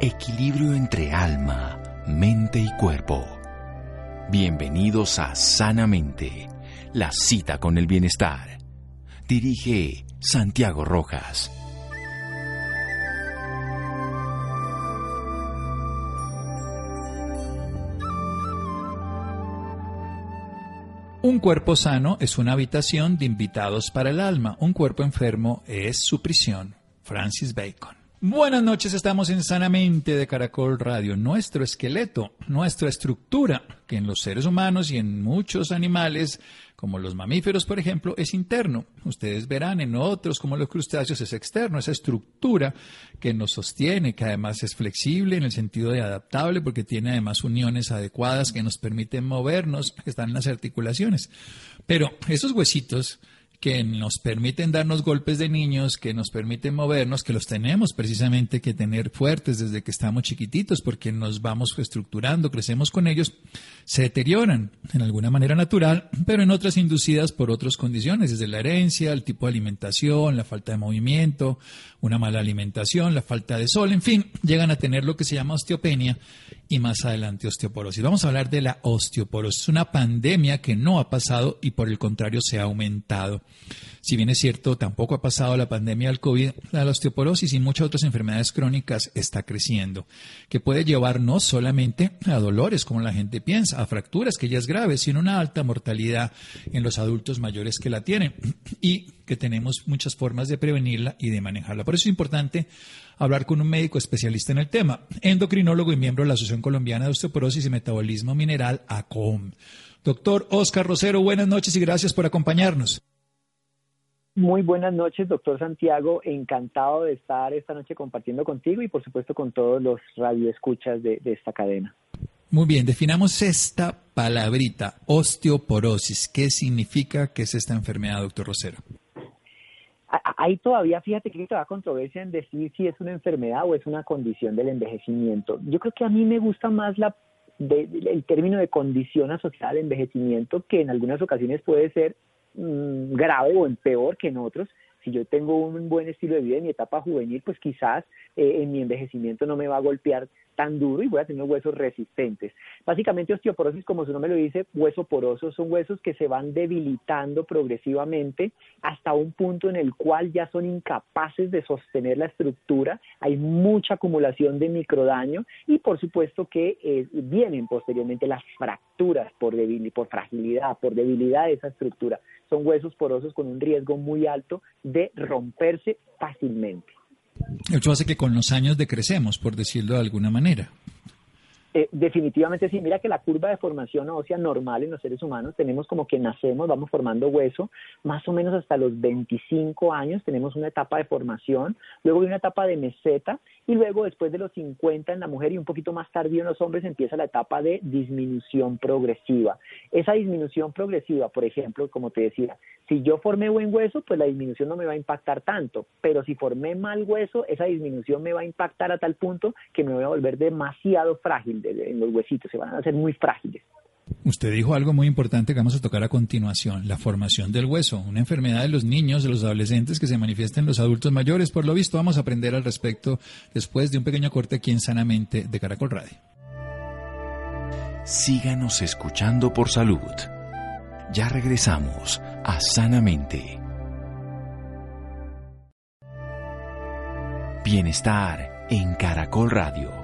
Equilibrio entre alma, mente y cuerpo. Bienvenidos a Sanamente, la cita con el bienestar. Dirige Santiago Rojas. Un cuerpo sano es una habitación de invitados para el alma. Un cuerpo enfermo es su prisión. Francis Bacon. Buenas noches, estamos en Sanamente de Caracol Radio. Nuestro esqueleto, nuestra estructura, que en los seres humanos y en muchos animales, como los mamíferos, por ejemplo, es interno. Ustedes verán en otros, como los crustáceos, es externo, esa estructura que nos sostiene, que además es flexible en el sentido de adaptable, porque tiene además uniones adecuadas que nos permiten movernos, que están en las articulaciones. Pero esos huesitos, que nos permiten darnos golpes de niños, que nos permiten movernos, que los tenemos precisamente que tener fuertes desde que estamos chiquititos, porque nos vamos estructurando, crecemos con ellos, se deterioran en alguna manera natural, pero en otras inducidas por otras condiciones, desde la herencia, el tipo de alimentación, la falta de movimiento, una mala alimentación, la falta de sol, en fin, llegan a tener lo que se llama osteopenia y más adelante osteoporosis. Vamos a hablar de la osteoporosis. Una pandemia que no ha pasado y por el contrario se ha aumentado. Si bien es cierto, tampoco ha pasado la pandemia del COVID, la osteoporosis y muchas otras enfermedades crónicas está creciendo, que puede llevar no solamente a dolores, como la gente piensa, a fracturas, que ya es grave, sino una alta mortalidad en los adultos mayores que la tienen y que tenemos muchas formas de prevenirla y de manejarla. Por eso es importante hablar con un médico especialista en el tema, endocrinólogo y miembro de la Asociación Colombiana de Osteoporosis y Metabolismo Mineral, ACOM. Doctor Oscar Rosero, buenas noches y gracias por acompañarnos. Muy buenas noches, doctor Santiago. Encantado de estar esta noche compartiendo contigo y, por supuesto, con todos los radioescuchas de, de esta cadena. Muy bien, definamos esta palabrita, osteoporosis. ¿Qué significa? ¿Qué es esta enfermedad, doctor Rosero? Hay todavía, fíjate que hay toda controversia en decir si es una enfermedad o es una condición del envejecimiento. Yo creo que a mí me gusta más la, el término de condición asociada al envejecimiento, que en algunas ocasiones puede ser Mm, grave o en peor que en otros. Si yo tengo un buen estilo de vida en mi etapa juvenil, pues quizás eh, en mi envejecimiento no me va a golpear tan duro y voy a tener huesos resistentes. Básicamente osteoporosis, como su nombre lo dice, hueso poroso, son huesos que se van debilitando progresivamente hasta un punto en el cual ya son incapaces de sostener la estructura, hay mucha acumulación de microdaño y por supuesto que eh, vienen posteriormente las fracturas por, debil por fragilidad, por debilidad de esa estructura. Son huesos porosos con un riesgo muy alto de romperse fácilmente. Eso hace que con los años decrecemos, por decirlo de alguna manera. Eh, definitivamente sí, mira que la curva de formación ósea normal en los seres humanos tenemos como que nacemos, vamos formando hueso, más o menos hasta los 25 años tenemos una etapa de formación, luego hay una etapa de meseta y luego después de los 50 en la mujer y un poquito más tardío en los hombres empieza la etapa de disminución progresiva. Esa disminución progresiva, por ejemplo, como te decía, si yo formé buen hueso, pues la disminución no me va a impactar tanto, pero si formé mal hueso, esa disminución me va a impactar a tal punto que me voy a volver demasiado frágil en los huesitos, se van a hacer muy frágiles. Usted dijo algo muy importante que vamos a tocar a continuación, la formación del hueso, una enfermedad de los niños, de los adolescentes que se manifiesta en los adultos mayores. Por lo visto, vamos a aprender al respecto después de un pequeño corte aquí en Sanamente de Caracol Radio. Síganos escuchando por salud. Ya regresamos a Sanamente. Bienestar en Caracol Radio.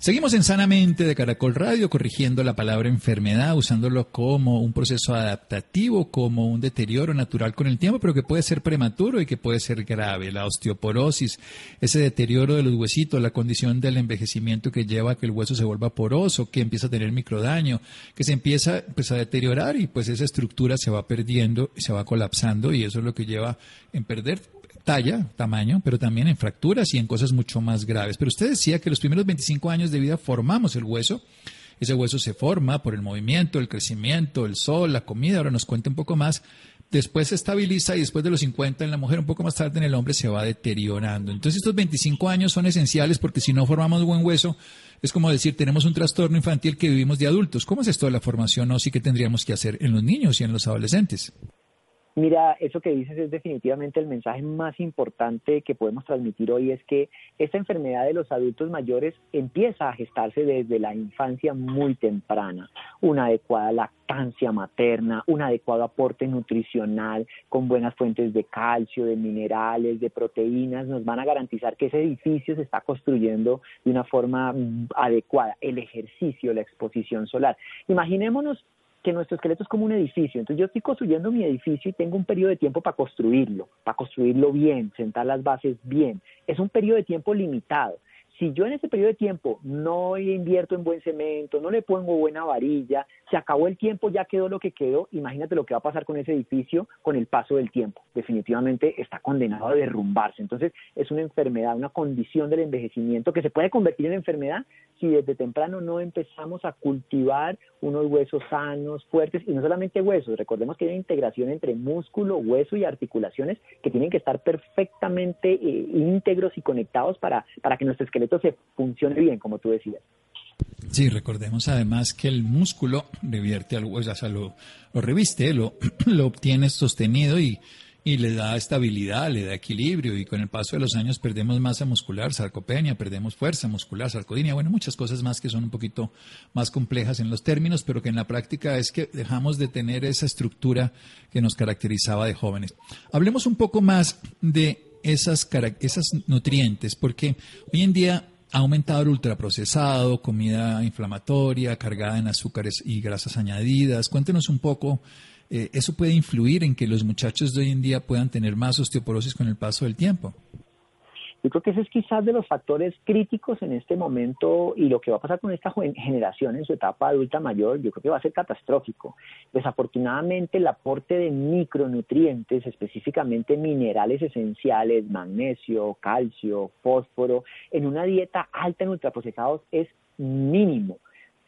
Seguimos en Sanamente de Caracol Radio, corrigiendo la palabra enfermedad, usándolo como un proceso adaptativo, como un deterioro natural con el tiempo, pero que puede ser prematuro y que puede ser grave. La osteoporosis, ese deterioro de los huesitos, la condición del envejecimiento que lleva a que el hueso se vuelva poroso, que empieza a tener microdaño, que se empieza pues, a deteriorar y pues esa estructura se va perdiendo se va colapsando y eso es lo que lleva en perder talla, tamaño, pero también en fracturas y en cosas mucho más graves. Pero usted decía que los primeros 25 años de vida formamos el hueso. Ese hueso se forma por el movimiento, el crecimiento, el sol, la comida. Ahora nos cuenta un poco más. después se estabiliza y después de los 50 en la mujer, un poco más tarde en el hombre se va deteriorando. Entonces estos 25 años son esenciales porque si no formamos buen hueso, es como decir, tenemos un trastorno infantil que vivimos de adultos. ¿Cómo es esto de la formación sí que tendríamos que hacer en los niños y en los adolescentes? Mira, eso que dices es definitivamente el mensaje más importante que podemos transmitir hoy, es que esta enfermedad de los adultos mayores empieza a gestarse desde la infancia muy temprana. Una adecuada lactancia materna, un adecuado aporte nutricional con buenas fuentes de calcio, de minerales, de proteínas, nos van a garantizar que ese edificio se está construyendo de una forma adecuada. El ejercicio, la exposición solar. Imaginémonos que nuestro esqueleto es como un edificio. Entonces yo estoy construyendo mi edificio y tengo un periodo de tiempo para construirlo, para construirlo bien, sentar las bases bien. Es un periodo de tiempo limitado. Si yo en ese periodo de tiempo no invierto en buen cemento, no le pongo buena varilla, se acabó el tiempo, ya quedó lo que quedó, imagínate lo que va a pasar con ese edificio con el paso del tiempo. Definitivamente está condenado a derrumbarse. Entonces es una enfermedad, una condición del envejecimiento que se puede convertir en enfermedad si desde temprano no empezamos a cultivar unos huesos sanos, fuertes, y no solamente huesos, recordemos que hay una integración entre músculo, hueso y articulaciones que tienen que estar perfectamente eh, íntegros y conectados para, para que nuestro esqueleto se funcione bien, como tú decías. Sí, recordemos además que el músculo revierte al hueso, o sea, lo, reviste, lo, lo obtiene sostenido y y le da estabilidad, le da equilibrio y con el paso de los años perdemos masa muscular, sarcopenia, perdemos fuerza muscular, sarcodinia, bueno, muchas cosas más que son un poquito más complejas en los términos, pero que en la práctica es que dejamos de tener esa estructura que nos caracterizaba de jóvenes. Hablemos un poco más de esas, esas nutrientes, porque hoy en día ha aumentado el ultraprocesado, comida inflamatoria, cargada en azúcares y grasas añadidas. Cuéntenos un poco eh, ¿eso puede influir en que los muchachos de hoy en día puedan tener más osteoporosis con el paso del tiempo? Yo creo que ese es quizás de los factores críticos en este momento y lo que va a pasar con esta generación en su etapa adulta mayor, yo creo que va a ser catastrófico. Desafortunadamente el aporte de micronutrientes, específicamente minerales esenciales, magnesio, calcio, fósforo, en una dieta alta en ultraprocesados es mínimo.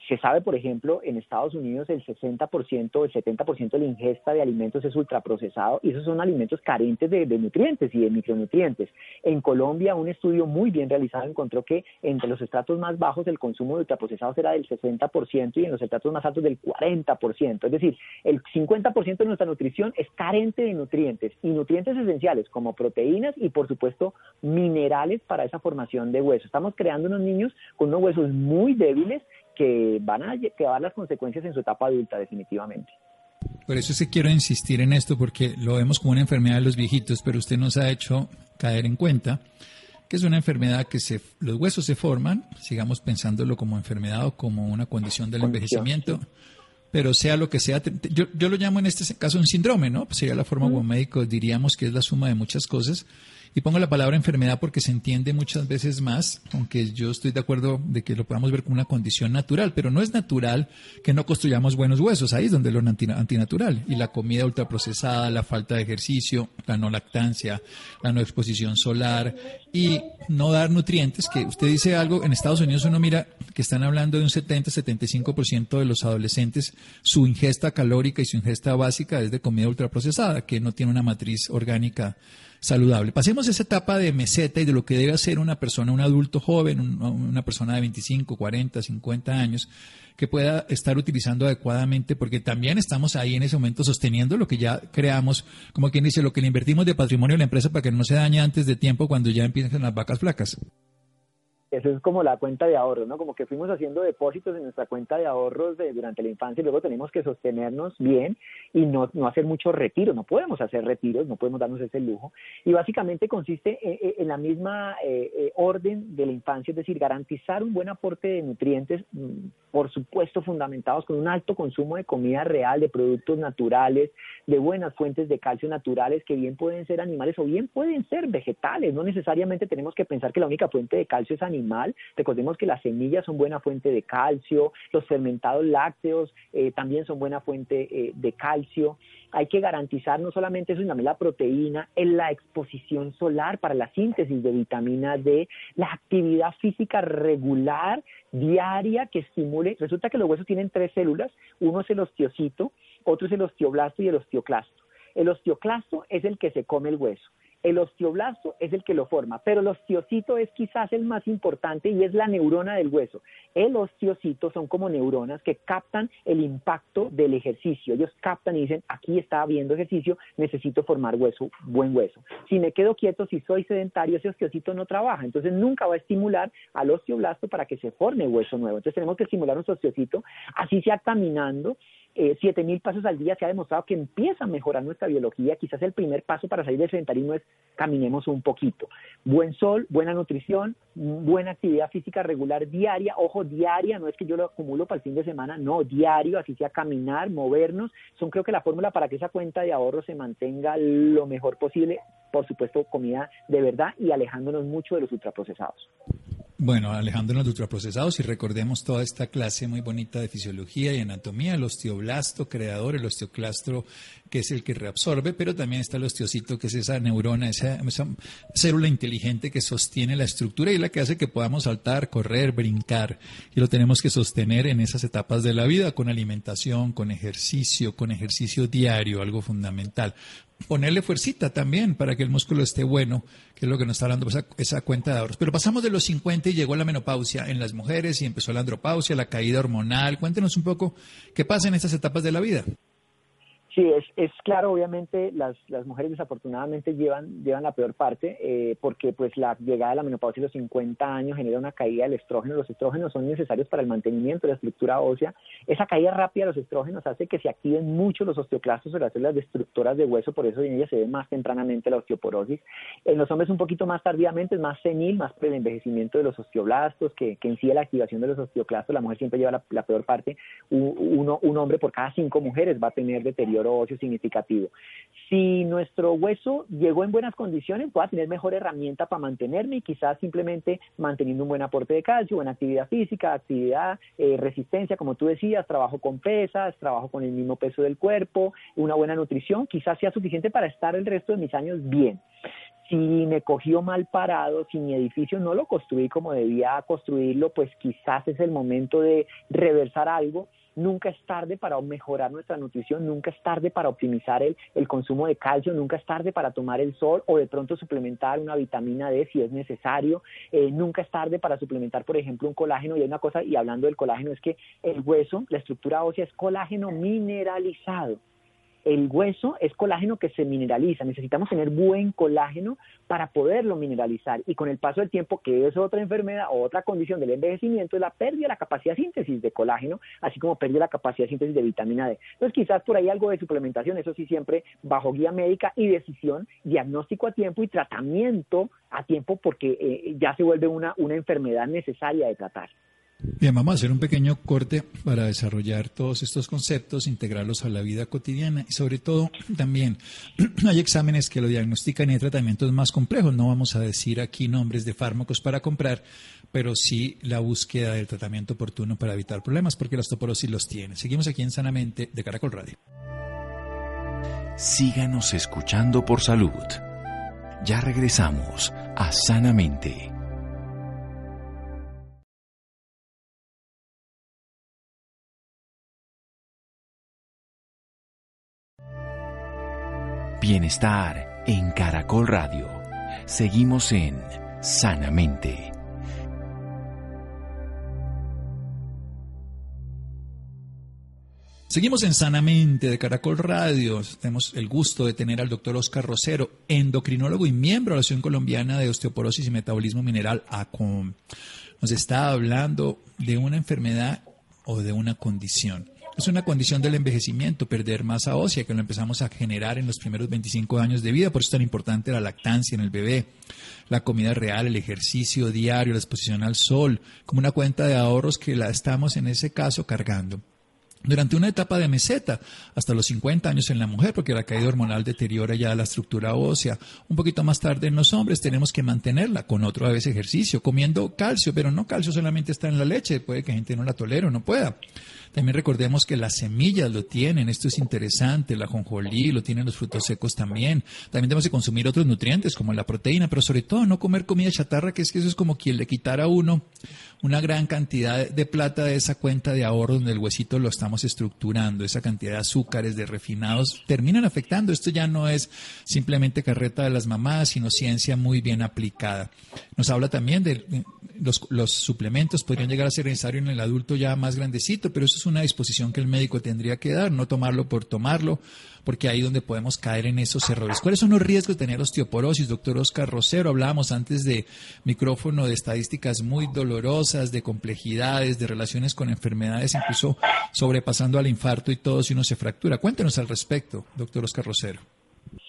Se sabe, por ejemplo, en Estados Unidos el 60% o el 70% de la ingesta de alimentos es ultraprocesado y esos son alimentos carentes de, nutrientes y de micronutrientes. En Colombia, un estudio muy bien realizado encontró que entre los estratos más bajos el consumo de ultraprocesados era del 60% y en los estratos más altos del 40%. Es decir, el 50% de nuestra nutrición es carente de nutrientes y nutrientes esenciales como proteínas y, por supuesto, minerales para esa formación de hueso. Estamos creando unos niños con unos huesos muy débiles que van a llevar las consecuencias en su etapa adulta definitivamente. Por eso sí quiero insistir en esto, porque lo vemos como una enfermedad de los viejitos, pero usted nos ha hecho caer en cuenta que es una enfermedad que se, los huesos se forman, sigamos pensándolo como enfermedad o como una condición del envejecimiento, pero sea lo que sea, yo, yo, lo llamo en este caso un síndrome, ¿no? Sería la forma como médicos diríamos que es la suma de muchas cosas, y pongo la palabra enfermedad porque se entiende muchas veces más, aunque yo estoy de acuerdo de que lo podamos ver como una condición natural, pero no es natural que no construyamos buenos huesos, ahí es donde lo antinatural. Y la comida ultraprocesada, la falta de ejercicio, la no lactancia, la no exposición solar y no dar nutrientes, que usted dice algo, en Estados Unidos uno mira que están hablando de un 70-75% de los adolescentes, su ingesta calórica y su ingesta básica es de comida ultraprocesada, que no tiene una matriz orgánica saludable. Pasemos esa etapa de meseta y de lo que debe hacer una persona, un adulto joven, una persona de 25, 40, 50 años, que pueda estar utilizando adecuadamente, porque también estamos ahí en ese momento sosteniendo lo que ya creamos, como quien dice, lo que le invertimos de patrimonio a la empresa para que no se dañe antes de tiempo cuando ya empiecen las vacas flacas. Eso es como la cuenta de ahorros, ¿no? Como que fuimos haciendo depósitos en nuestra cuenta de ahorros durante la infancia y luego tenemos que sostenernos bien y no, no hacer muchos retiros. No podemos hacer retiros, no podemos darnos ese lujo. Y básicamente consiste en, en la misma eh, eh, orden de la infancia, es decir, garantizar un buen aporte de nutrientes, mm, por supuesto fundamentados con un alto consumo de comida real, de productos naturales, de buenas fuentes de calcio naturales que bien pueden ser animales o bien pueden ser vegetales. No necesariamente tenemos que pensar que la única fuente de calcio es animal mal, Recordemos que las semillas son buena fuente de calcio, los fermentados lácteos eh, también son buena fuente eh, de calcio. Hay que garantizar no solamente eso, sino también la proteína, en la exposición solar para la síntesis de vitamina D, la actividad física regular, diaria, que estimule. Resulta que los huesos tienen tres células, uno es el osteocito, otro es el osteoblasto y el osteoclasto. El osteoclasto es el que se come el hueso. El osteoblasto es el que lo forma, pero el osteocito es quizás el más importante y es la neurona del hueso. El osteocito son como neuronas que captan el impacto del ejercicio. Ellos captan y dicen, aquí está habiendo ejercicio, necesito formar hueso, buen hueso. Si me quedo quieto, si soy sedentario, ese osteocito no trabaja. Entonces nunca va a estimular al osteoblasto para que se forme hueso nuevo. Entonces tenemos que estimular nuestro osteocito, así sea caminando eh, 7.000 pasos al día se ha demostrado que empieza a mejorar nuestra biología. Quizás el primer paso para salir del sedentarismo es caminemos un poquito. Buen sol, buena nutrición, buena actividad física regular diaria. Ojo, diaria, no es que yo lo acumulo para el fin de semana, no, diario, así sea caminar, movernos. Son creo que la fórmula para que esa cuenta de ahorro se mantenga lo mejor posible. Por supuesto, comida de verdad y alejándonos mucho de los ultraprocesados. Bueno, alejándonos de ultraprocesados y recordemos toda esta clase muy bonita de fisiología y anatomía, el osteoblasto creador, el osteoclastro que es el que reabsorbe, pero también está el osteocito que es esa neurona, esa, esa célula inteligente que sostiene la estructura y la que hace que podamos saltar, correr, brincar. Y lo tenemos que sostener en esas etapas de la vida con alimentación, con ejercicio, con ejercicio diario, algo fundamental ponerle fuercita también para que el músculo esté bueno, que es lo que nos está hablando esa, esa cuenta de ahorros. Pero pasamos de los 50 y llegó la menopausia en las mujeres y empezó la andropausia, la caída hormonal. Cuéntenos un poco qué pasa en estas etapas de la vida. Sí, es, es claro, obviamente las, las mujeres desafortunadamente llevan, llevan la peor parte eh, porque pues la llegada de la menopausia a los 50 años genera una caída del estrógeno. Los estrógenos son necesarios para el mantenimiento de la estructura ósea. Esa caída rápida de los estrógenos hace que se activen mucho los osteoclastos o las células destructoras de hueso, por eso en ellas se ve más tempranamente la osteoporosis. En los hombres un poquito más tardíamente, es más senil, más por el envejecimiento de los osteoblastos que, que en sí la activación de los osteoclastos. La mujer siempre lleva la, la peor parte. Uno, un hombre por cada cinco mujeres va a tener deterioro óseo significativo. Si nuestro hueso llegó en buenas condiciones, pueda tener mejor herramienta para mantenerme y quizás simplemente manteniendo un buen aporte de calcio, buena actividad física, actividad, eh, resistencia, como tú decías, trabajo con pesas, trabajo con el mismo peso del cuerpo, una buena nutrición, quizás sea suficiente para estar el resto de mis años bien si me cogió mal parado, si mi edificio no lo construí como debía construirlo, pues quizás es el momento de reversar algo Nunca es tarde para mejorar nuestra nutrición, nunca es tarde para optimizar el, el consumo de calcio, nunca es tarde para tomar el sol o de pronto suplementar una vitamina D si es necesario, eh, nunca es tarde para suplementar, por ejemplo, un colágeno. Y hay una cosa, y hablando del colágeno, es que el hueso, la estructura ósea es colágeno mineralizado el hueso es colágeno que se mineraliza. Necesitamos tener buen colágeno para poderlo mineralizar. Y con el paso del tiempo, que es otra enfermedad o otra condición del envejecimiento, es la pérdida de la capacidad de síntesis de colágeno, así como pérdida de la capacidad de síntesis de vitamina D. Entonces, quizás por ahí algo de suplementación, eso sí, siempre bajo guía médica y decisión, diagnóstico a tiempo y tratamiento a tiempo, porque eh, ya se vuelve una, una enfermedad necesaria de tratar. Bien, vamos a hacer un pequeño corte para desarrollar todos estos conceptos, integrarlos a la vida cotidiana y sobre todo también hay exámenes que lo diagnostican y hay tratamientos más complejos. No vamos a decir aquí nombres de fármacos para comprar, pero sí la búsqueda del tratamiento oportuno para evitar problemas porque la osteoporosis los tiene. Seguimos aquí en Sanamente de Caracol Radio. Síganos escuchando por salud. Ya regresamos a Sanamente. Bienestar en Caracol Radio. Seguimos en Sanamente. Seguimos en Sanamente de Caracol Radio. Tenemos el gusto de tener al doctor Oscar Rosero, endocrinólogo y miembro de la Asociación Colombiana de Osteoporosis y Metabolismo Mineral, ACOM. Nos está hablando de una enfermedad o de una condición es una condición del envejecimiento, perder masa ósea, que lo empezamos a generar en los primeros 25 años de vida, por eso es tan importante la lactancia en el bebé, la comida real, el ejercicio diario, la exposición al sol, como una cuenta de ahorros que la estamos en ese caso cargando. Durante una etapa de meseta, hasta los 50 años en la mujer, porque la caída hormonal deteriora ya la estructura ósea. Un poquito más tarde en los hombres tenemos que mantenerla con otro a veces ejercicio, comiendo calcio, pero no calcio solamente está en la leche, puede que gente no la tolere o no pueda. También recordemos que las semillas lo tienen, esto es interesante, la jonjolí lo tienen los frutos secos también. También tenemos que consumir otros nutrientes como la proteína, pero sobre todo no comer comida chatarra, que es que eso es como quien le quitara a uno una gran cantidad de plata de esa cuenta de ahorro donde el huesito lo estamos estructurando, esa cantidad de azúcares, de refinados, terminan afectando. Esto ya no es simplemente carreta de las mamás, sino ciencia muy bien aplicada. Nos habla también de eh, los, los suplementos, podrían llegar a ser necesarios en el adulto ya más grandecito, pero eso es una disposición que el médico tendría que dar, no tomarlo por tomarlo, porque ahí donde podemos caer en esos errores. ¿Cuáles son los riesgos de tener osteoporosis? Doctor Oscar Rosero, hablábamos antes de micrófono de estadísticas muy dolorosas, de complejidades, de relaciones con enfermedades, incluso sobrepasando al infarto y todo si uno se fractura. Cuéntenos al respecto, doctor Oscar Rosero.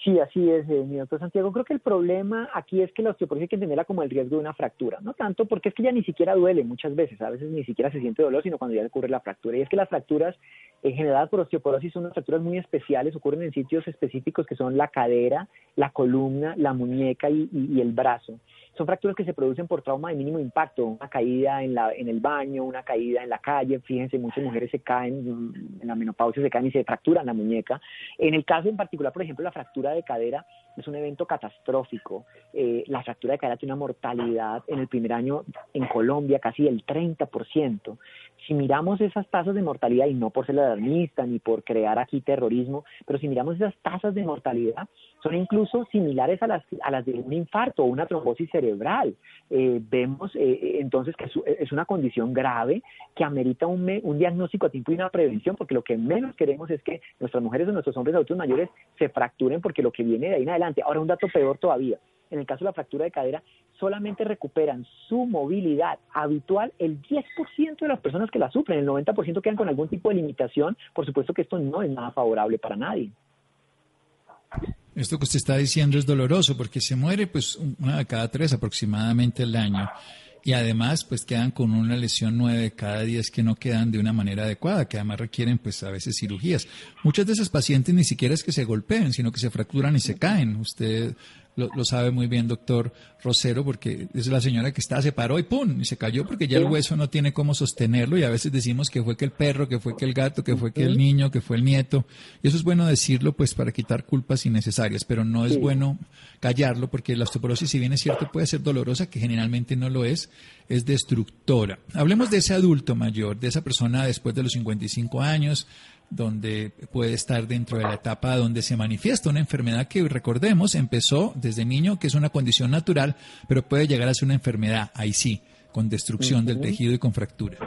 Sí, así es, eh, mi doctor Santiago. Creo que el problema aquí es que la osteoporosis hay que entenderla como el riesgo de una fractura. No tanto porque es que ya ni siquiera duele muchas veces, a veces ni siquiera se siente dolor, sino cuando ya ocurre la fractura. Y es que las fracturas en general por osteoporosis son fracturas muy especiales, ocurren en sitios específicos que son la cadera, la columna, la muñeca y el brazo son fracturas que se producen por trauma de mínimo impacto, una caída en, la, en el baño, una caída en la calle, fíjense, muchas mujeres se caen, en la menopausia se caen y se fracturan la muñeca. En el caso en particular, por ejemplo, la fractura de cadera es un evento catastrófico. Eh, la fractura de cadera tiene una mortalidad en el primer año en Colombia casi del 30%. Si miramos esas tasas de mortalidad, y no por ser alarmista ni por crear aquí terrorismo, pero si miramos esas tasas de mortalidad, son incluso similares a las, a las de un infarto o una trombosis cerebral. Eh, vemos eh, entonces que es una condición grave que amerita un, un diagnóstico a tiempo y una prevención, porque lo que menos queremos es que nuestras mujeres o nuestros hombres adultos mayores se fracturen porque lo que viene de ahí en adelante. Ahora, un dato peor todavía. En el caso de la fractura de cadera, solamente recuperan su movilidad habitual el 10% de las personas que la sufren, el 90% quedan con algún tipo de limitación. Por supuesto que esto no es nada favorable para nadie. Esto que usted está diciendo es doloroso porque se muere pues una de cada tres aproximadamente el año y además pues quedan con una lesión nueve de cada diez que no quedan de una manera adecuada, que además requieren pues a veces cirugías. Muchas de esas pacientes ni siquiera es que se golpeen, sino que se fracturan y se caen. Usted lo, sabe muy bien, doctor Rosero, porque es la señora que está, se paró y ¡pum! y se cayó porque ya el hueso no tiene cómo sostenerlo y a veces decimos que fue que el perro, que fue que el gato, que fue que el niño, que fue el nieto. Y eso es bueno decirlo pues para quitar culpas innecesarias, pero no es bueno callarlo porque la osteoporosis, si bien es cierto, puede ser dolorosa, que generalmente no lo es, es destructora. Hablemos de ese adulto mayor, de esa persona después de los 55 años, donde puede estar dentro de la etapa donde se manifiesta una enfermedad que, recordemos, empezó desde niño, que es una condición natural, pero puede llegar a ser una enfermedad, ahí sí, con destrucción del tejido y con fractura.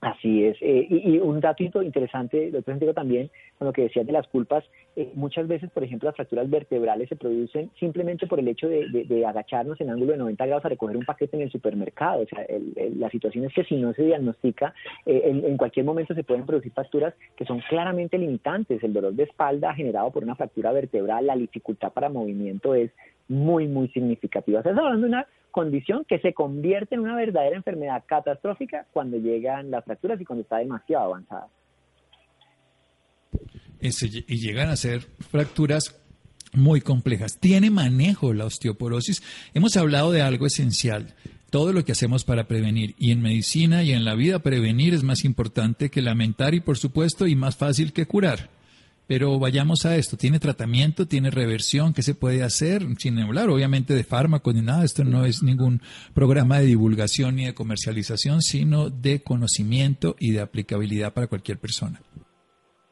Así es. Eh, y, un dato interesante, doctor Santiago, también, con lo que decías de las culpas, eh, muchas veces, por ejemplo, las fracturas vertebrales se producen simplemente por el hecho de, agacharnos en ángulo de 90 grados a recoger un paquete en el supermercado. O sea, la situación es que si no se diagnostica, eh, en, cualquier momento se pueden producir fracturas que son claramente limitantes. El dolor de espalda generado por una fractura vertebral, la dificultad para movimiento es muy, muy significativa. Estás hablando de una condición que se convierte en una verdadera enfermedad catastrófica cuando llegan las fracturas y cuando está demasiado avanzada. y llegan a ser fracturas muy complejas. Tiene manejo la osteoporosis. Hemos hablado de algo esencial, todo lo que hacemos para prevenir. Y en medicina y en la vida prevenir es más importante que lamentar y por supuesto y más fácil que curar. Pero vayamos a esto, ¿tiene tratamiento, tiene reversión? ¿Qué se puede hacer? Sin hablar obviamente de fármacos ni nada, esto no es ningún programa de divulgación ni de comercialización, sino de conocimiento y de aplicabilidad para cualquier persona.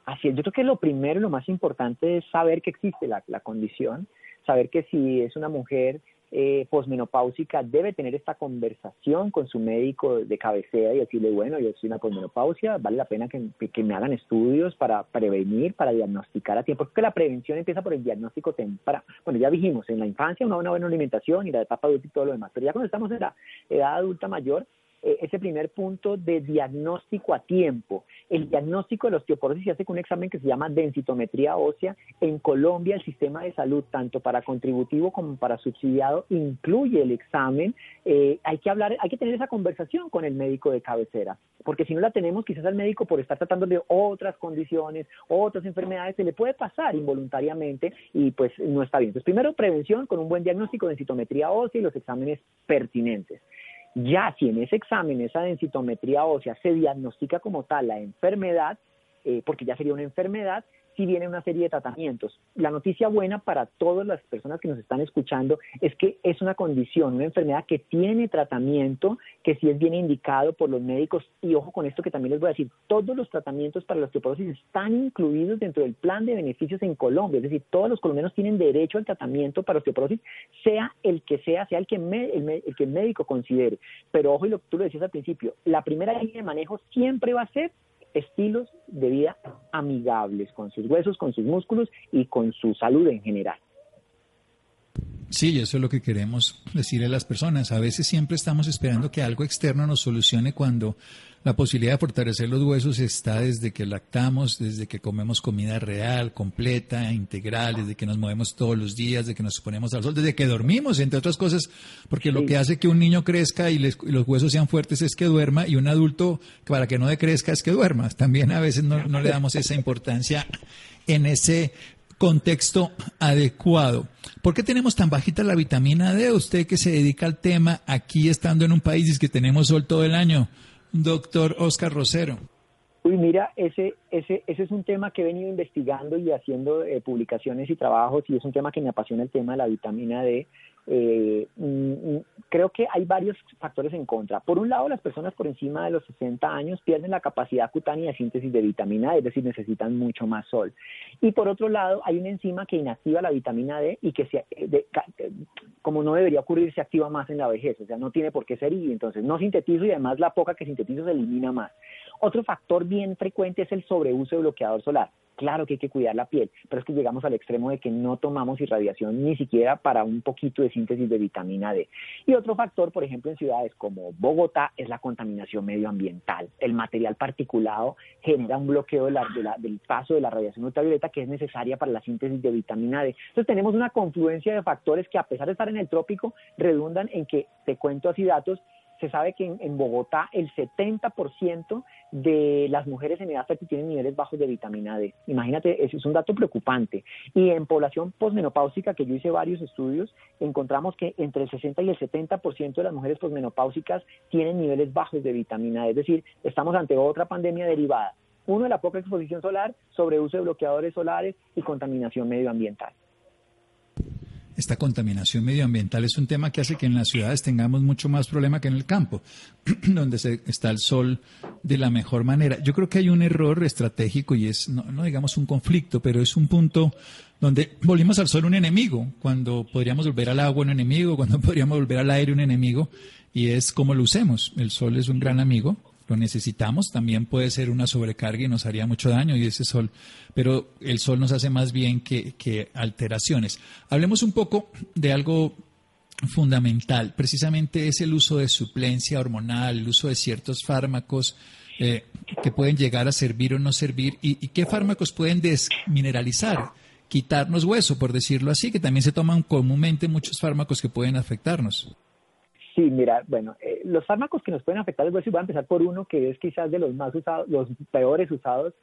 Así es, yo creo que lo primero lo más importante es saber que existe la, la condición, saber que si es una mujer eh, posmenopáusica debe tener esta conversación con su médico de cabecera y decirle, bueno, yo soy una posmenopausia, vale la pena que, que, me hagan estudios para prevenir, para diagnosticar a tiempo, porque la prevención empieza por el diagnóstico temprano. Bueno, ya dijimos, en la infancia una buena alimentación y la etapa adulta y todo lo demás, pero ya cuando estamos en la edad adulta mayor, ese primer punto de diagnóstico a tiempo. El diagnóstico de la osteoporosis se hace con un examen que se llama densitometría ósea. En Colombia el sistema de salud, tanto para contributivo como para subsidiado, incluye el examen. Eh, hay que hablar, hay que tener esa conversación con el médico de cabecera, porque si no la tenemos, quizás al médico por estar tratando de otras condiciones, otras enfermedades, se le puede pasar involuntariamente y pues no está bien. Entonces, primero prevención con un buen diagnóstico de densitometría ósea y los exámenes pertinentes. Ya si en ese examen, esa densitometría ósea, se diagnostica como tal la enfermedad, eh, porque ya sería una enfermedad, si viene una serie de tratamientos. La noticia buena para todas las personas que nos están escuchando es que es una condición, una enfermedad que tiene tratamiento, que sí es bien indicado por los médicos. Y ojo con esto que también les voy a decir, todos los tratamientos para la osteoporosis están incluidos dentro del plan de beneficios en Colombia. Es decir, todos los colombianos tienen derecho al tratamiento para osteoporosis, sea el que sea, sea el que, el, que el médico considere. Pero ojo, y lo que tú lo decías al principio, la primera línea de manejo siempre va a ser estilos de vida amigables con sus huesos, con sus músculos y con su salud en general. Sí, eso es lo que queremos decirle a las personas. A veces siempre estamos esperando que algo externo nos solucione cuando la posibilidad de fortalecer los huesos está desde que lactamos, desde que comemos comida real, completa, integral, desde que nos movemos todos los días, desde que nos ponemos al sol, desde que dormimos, entre otras cosas, porque lo que hace que un niño crezca y, los huesos sean fuertes es que duerma y un adulto para que no decrezca es que duerma. También a veces no, no le damos esa importancia en ese contexto adecuado. ¿Por qué tenemos tan bajita la vitamina D? Usted que se dedica al tema aquí estando en un país que tenemos sol todo el año, doctor Oscar Rosero. Uy, mira, ese, ese, ese es un tema que he venido investigando y haciendo eh, publicaciones y trabajos y es un tema que me apasiona el tema de la vitamina D. Eh, mm, mm, creo que hay varios factores en contra. Por un lado, las personas por encima de los 60 años pierden la capacidad cutánea de síntesis de vitamina D, es decir, necesitan mucho más sol. Y por otro lado, hay una enzima que inactiva la vitamina D y que, se, eh, como no debería ocurrir, se activa más en la vejez. O sea, no tiene por qué ser y entonces no sintetizo y además la poca que sintetizo se elimina más. Otro factor bien frecuente es el sobreuso de bloqueador solar. Claro que hay que cuidar la piel, pero es que llegamos al extremo de que no tomamos irradiación ni siquiera para un poquito de síntesis de vitamina D. Y otro factor, por ejemplo, en ciudades como Bogotá, es la contaminación medioambiental. El material particulado genera un bloqueo del paso de la radiación ultravioleta que es necesaria para la síntesis de vitamina D. Entonces tenemos una confluencia de factores que a pesar de estar en el trópico, redundan en que, te cuento así datos, se sabe que en, Bogotá el 70% de las mujeres en edad fértil tienen niveles bajos de vitamina D. Imagínate, eso es un dato preocupante. Y en población posmenopáusica, que yo hice varios estudios, encontramos que entre el 60 y el 70% de las mujeres posmenopáusicas tienen niveles bajos de vitamina D. Es decir, estamos ante otra pandemia derivada. Uno, de la poca exposición solar, sobreuso de bloqueadores solares y contaminación medioambiental esta contaminación medioambiental es un tema que hace que en las ciudades tengamos mucho más problema que en el campo, donde se, está el sol de la mejor manera. Yo creo que hay un error estratégico y es, no, digamos un conflicto, pero es un punto donde volvimos al sol un enemigo, cuando podríamos volver al agua un enemigo, cuando podríamos volver al aire un enemigo, y es como lo usemos. El sol es un gran amigo, lo necesitamos, también puede ser una sobrecarga y nos haría mucho daño y ese sol, pero el sol nos hace más bien que, alteraciones. Hablemos un poco de algo fundamental, precisamente es el uso de suplencia hormonal, el uso de ciertos fármacos eh, que pueden llegar a servir o no servir y qué fármacos pueden desmineralizar, quitarnos hueso, por decirlo así, que también se toman comúnmente muchos fármacos que pueden afectarnos. Sí, mira, bueno, eh, los fármacos que nos pueden afectar el hueso, y voy a empezar por uno que es quizás de los más usados, los peores usados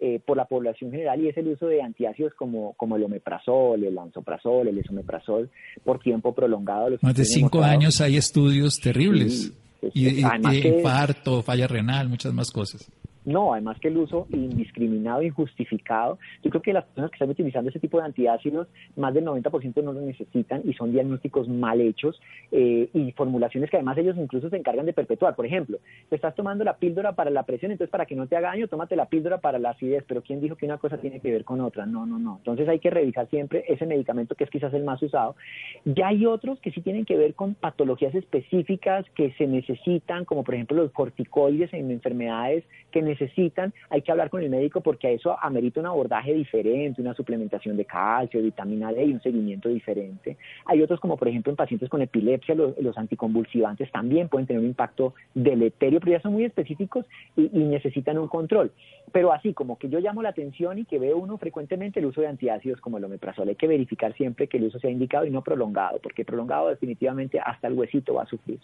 eh, por la población general y es el uso de antiácidos como, como el omeprazol, el lansoprazol, el esomeprazol por tiempo prolongado. Más de cinco años hay estudios terribles. y, infarto, falla renal, muchas más cosas. No, además que el uso indiscriminado, injustificado. Yo creo que las personas que están utilizando ese tipo de antiácidos, más del 90% no lo necesitan y son diagnósticos mal hechos eh, y formulaciones que además ellos incluso se encargan de perpetuar. Por ejemplo, te estás tomando la píldora para la presión, entonces para que no te haga daño, tómate la píldora para la acidez. Pero ¿quién dijo que una cosa tiene que ver con otra? No, no, no. Entonces hay que revisar siempre ese medicamento que es quizás el más usado. Ya hay otros que sí tienen que ver con patologías específicas que se necesitan, como por ejemplo los corticoides en enfermedades que necesitan necesitan, hay que hablar con el médico porque a eso amerita un abordaje diferente, una suplementación de calcio, vitamina D y un seguimiento diferente. Hay otros como por ejemplo en pacientes con epilepsia, los, anticonvulsivantes también pueden tener un impacto deleterio, pero ya son muy específicos y, necesitan un control. Pero así como que yo llamo la atención y que veo uno frecuentemente el uso de antiácidos como el omeprazol, hay que verificar siempre que el uso sea indicado y no prolongado, porque prolongado definitivamente hasta el huesito va a sufrir.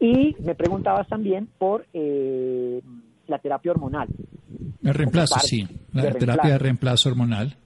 Y me preguntabas también por eh, la terapia hormonal. El reemplazo, sí, la terapia de reemplazo hormonal.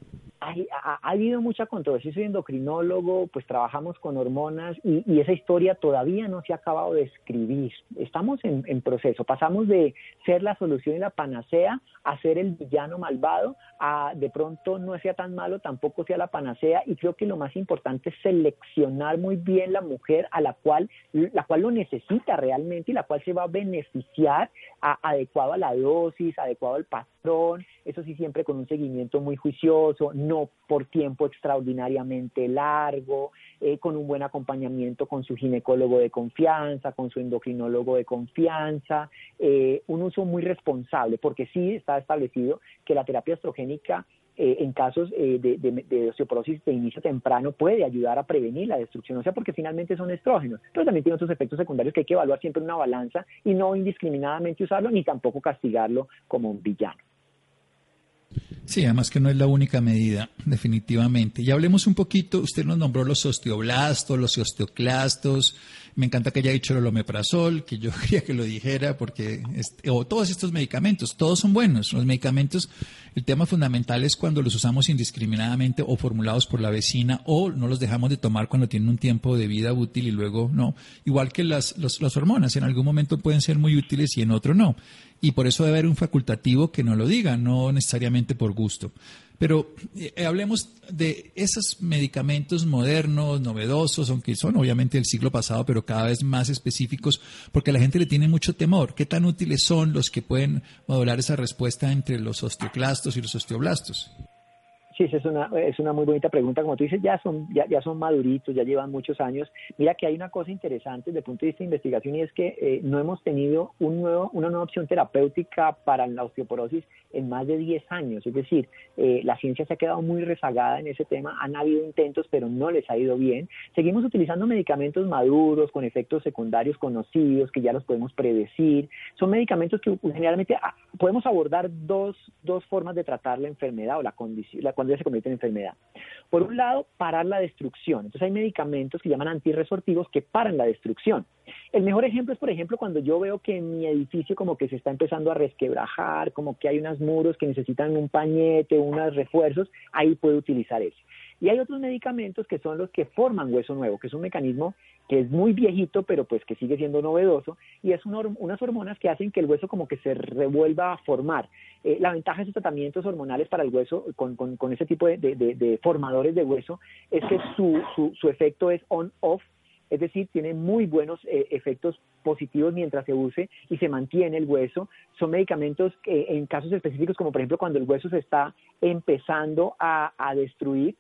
Hay, ha, habido mucha controversia. Soy endocrinólogo, pues trabajamos con hormonas y, esa historia todavía no se ha acabado de escribir. Estamos en, proceso. Pasamos de ser la solución y la panacea a ser el villano malvado, a de pronto no sea tan malo, tampoco sea la panacea. Y creo que lo más importante es seleccionar muy bien la mujer a la cual, la cual lo necesita realmente y la cual se va a beneficiar adecuado a la dosis, adecuado al patrón. Eso sí, siempre con un seguimiento muy juicioso, no por tiempo extraordinariamente largo, eh, con un buen acompañamiento con su ginecólogo de confianza, con su endocrinólogo de confianza, eh, un uso muy responsable, porque sí está establecido que la terapia estrogénica eh, en casos de, osteoporosis de inicio temprano puede ayudar a prevenir la destrucción, o sea, porque finalmente son estrógenos, pero también tiene otros efectos secundarios que hay que evaluar siempre en una balanza y no indiscriminadamente usarlo ni tampoco castigarlo como un villano. Sí, además que no es la única medida, definitivamente. Y hablemos un poquito, usted nos nombró los osteoblastos, los osteoclastos, me encanta que haya dicho el omeprazol, que yo quería que lo dijera, porque, o todos estos medicamentos, todos son buenos. Los medicamentos, el tema fundamental es cuando los usamos indiscriminadamente o formulados por la vecina o no los dejamos de tomar cuando tienen un tiempo de vida útil y luego no. Igual que las, las hormonas, en algún momento pueden ser muy útiles y en otro no. Y por eso debe haber un facultativo que no lo diga, no necesariamente por gusto. Pero eh, hablemos de esos medicamentos modernos, novedosos, aunque son obviamente del siglo pasado, pero cada vez más específicos, porque la gente le tiene mucho temor. ¿Qué tan útiles son los que pueden modular esa respuesta entre los osteoclastos y los osteoblastos? Sí, es una, es una muy bonita pregunta. Como tú dices, ya son, ya, ya son maduritos, ya llevan muchos años. Mira que hay una cosa interesante desde el punto de vista de investigación y es que eh, no hemos tenido un nuevo, una nueva opción terapéutica para la osteoporosis en más de 10 años. Es decir, eh, la ciencia se ha quedado muy rezagada en ese tema. Han habido intentos, pero no les ha ido bien. Seguimos utilizando medicamentos maduros con efectos secundarios conocidos que ya los podemos predecir. Son medicamentos que generalmente ah, podemos abordar dos, dos formas de tratar la enfermedad o la condición. La, se convierte en enfermedad. Por un lado, parar la destrucción. Entonces hay medicamentos que llaman antirresortivos que paran la destrucción. El mejor ejemplo es, por ejemplo, cuando yo veo que mi edificio como que se está empezando a resquebrajar, como que hay unos muros que necesitan un pañete, unos refuerzos, ahí puedo utilizar ese. Y hay otros medicamentos que son los que forman hueso nuevo, que es un mecanismo que es muy viejito, pero pues que sigue siendo novedoso, y es unas hormonas que hacen que el hueso como que se revuelva a formar. Eh, la ventaja de esos tratamientos hormonales para el hueso, con, con, ese tipo de, formadores de hueso, es que su, su, efecto es on-off, es decir, tiene muy buenos eh, efectos positivos mientras se use y se mantiene el hueso. Son medicamentos que en casos específicos, como por ejemplo cuando el hueso se está empezando a, a destruir,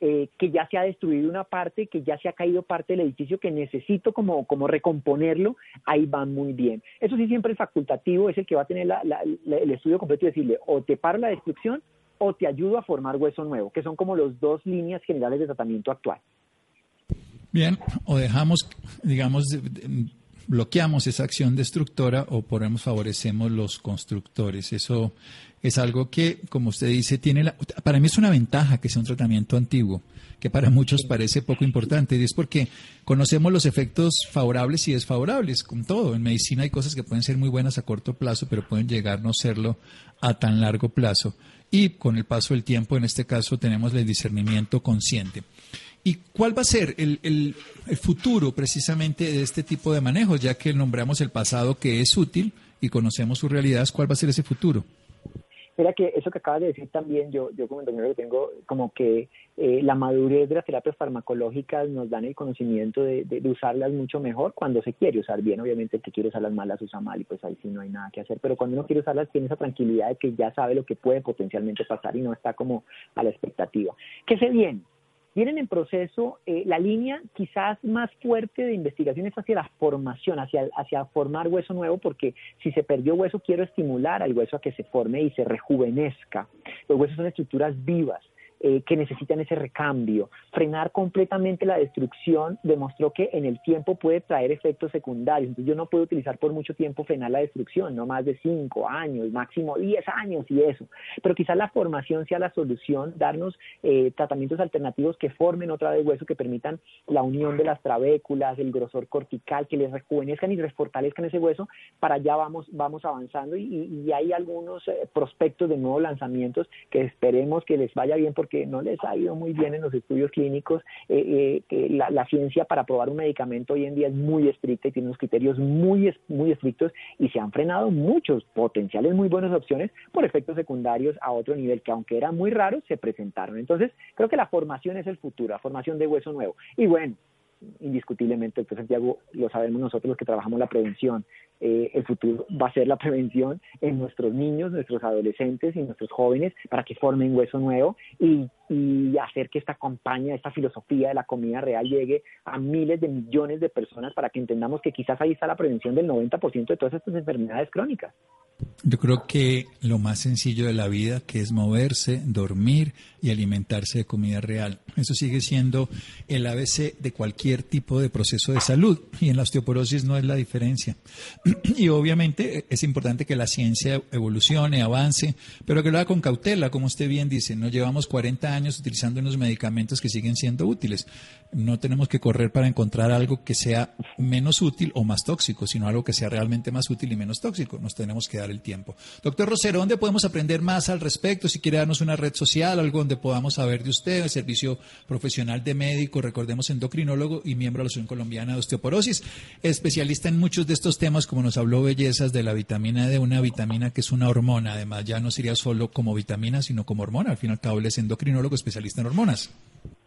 eh, que ya se ha destruido una parte, que ya se ha caído parte del edificio, que necesito como, como recomponerlo, ahí va muy bien. Eso sí, siempre es facultativo, es el que va a tener el estudio completo y decirle, o te paro la destrucción o te ayudo a formar hueso nuevo, que son como las dos líneas generales de tratamiento actual. Bien, o dejamos, digamos, bloqueamos esa acción destructora o ponemos, favorecemos los constructores. Eso es algo que, como usted dice, tiene la, para mí es una ventaja que sea un tratamiento antiguo, que para muchos parece poco importante, y es porque conocemos los efectos favorables y desfavorables, con todo. En medicina hay cosas que pueden ser muy buenas a corto plazo, pero pueden llegar a no serlo a tan largo plazo. Y con el paso del tiempo, en este caso, tenemos el discernimiento consciente. ¿Y cuál va a ser el, futuro precisamente de este tipo de manejos, ya que nombramos el pasado que es útil y conocemos sus realidades, cuál va a ser ese futuro? Mira que eso que acabas de decir también, yo, yo como que tengo como que eh, la madurez de las terapias farmacológicas nos dan el conocimiento de, de, usarlas mucho mejor cuando se quiere usar bien. Obviamente el que quiere usarlas mal las usa mal y pues ahí sí no hay nada que hacer. Pero cuando uno quiere usarlas tiene esa tranquilidad de que ya sabe lo que puede potencialmente pasar y no está como a la expectativa. ¿Qué se viene? Vienen en proceso, eh, la línea quizás más fuerte de investigación es hacia la formación, hacia, hacia formar hueso nuevo, porque si se perdió hueso, quiero estimular al hueso a que se forme y se rejuvenezca. Los huesos son estructuras vivas. Eh, que necesitan ese recambio. Frenar completamente la destrucción demostró que en el tiempo puede traer efectos secundarios. Entonces yo no puedo utilizar por mucho tiempo frenar la destrucción, no más de 5 años, máximo 10 años y eso. Pero quizás la formación sea la solución, darnos eh, tratamientos alternativos que formen otra vez hueso, que permitan la unión de las trabéculas, el grosor cortical, que les rejuvenezcan y refortalezcan ese hueso. Para allá vamos, vamos avanzando y, y hay algunos eh, prospectos de nuevos lanzamientos que esperemos que les vaya bien porque que no les ha ido muy bien en los estudios clínicos, eh, eh, la, la, ciencia para probar un medicamento hoy en día es muy estricta y tiene unos criterios muy, muy estrictos y se han frenado muchos potenciales muy buenas opciones por efectos secundarios a otro nivel que aunque eran muy raros se presentaron. Entonces creo que la formación es el futuro, la formación de hueso nuevo. Y bueno, indiscutiblemente, Santiago, lo sabemos nosotros los que trabajamos la prevención, eh, el futuro va a ser la prevención en nuestros niños, nuestros adolescentes y nuestros jóvenes para que formen hueso nuevo y, y hacer que esta campaña, esta filosofía de la comida real llegue a miles de millones de personas para que entendamos que quizás ahí está la prevención del 90% de todas estas enfermedades crónicas. Yo creo que lo más sencillo de la vida, que es moverse, dormir y alimentarse de comida real. Eso sigue siendo el ABC de cualquier tipo de proceso de salud y en la osteoporosis no es la diferencia. Y obviamente es importante que la ciencia evolucione, avance, pero que lo haga con cautela, como usted bien dice. No llevamos 40 años utilizando unos medicamentos que siguen siendo útiles. No tenemos que correr para encontrar algo que sea menos útil o más tóxico, sino algo que sea realmente más útil y menos tóxico. Nos tenemos que dar el tiempo. Doctor Rosero, ¿dónde podemos aprender más al respecto? Si quiere darnos una red social, algo donde podamos saber de usted, el servicio profesional de médico, recordemos endocrinólogo y miembro de la Asociación Colombiana de Osteoporosis, especialista en muchos de estos temas, como nos habló Bellezas de la vitamina D, una vitamina que es una hormona, además ya no sería solo como vitamina, sino como hormona, al fin y al cabo es endocrinólogo especialista en hormonas.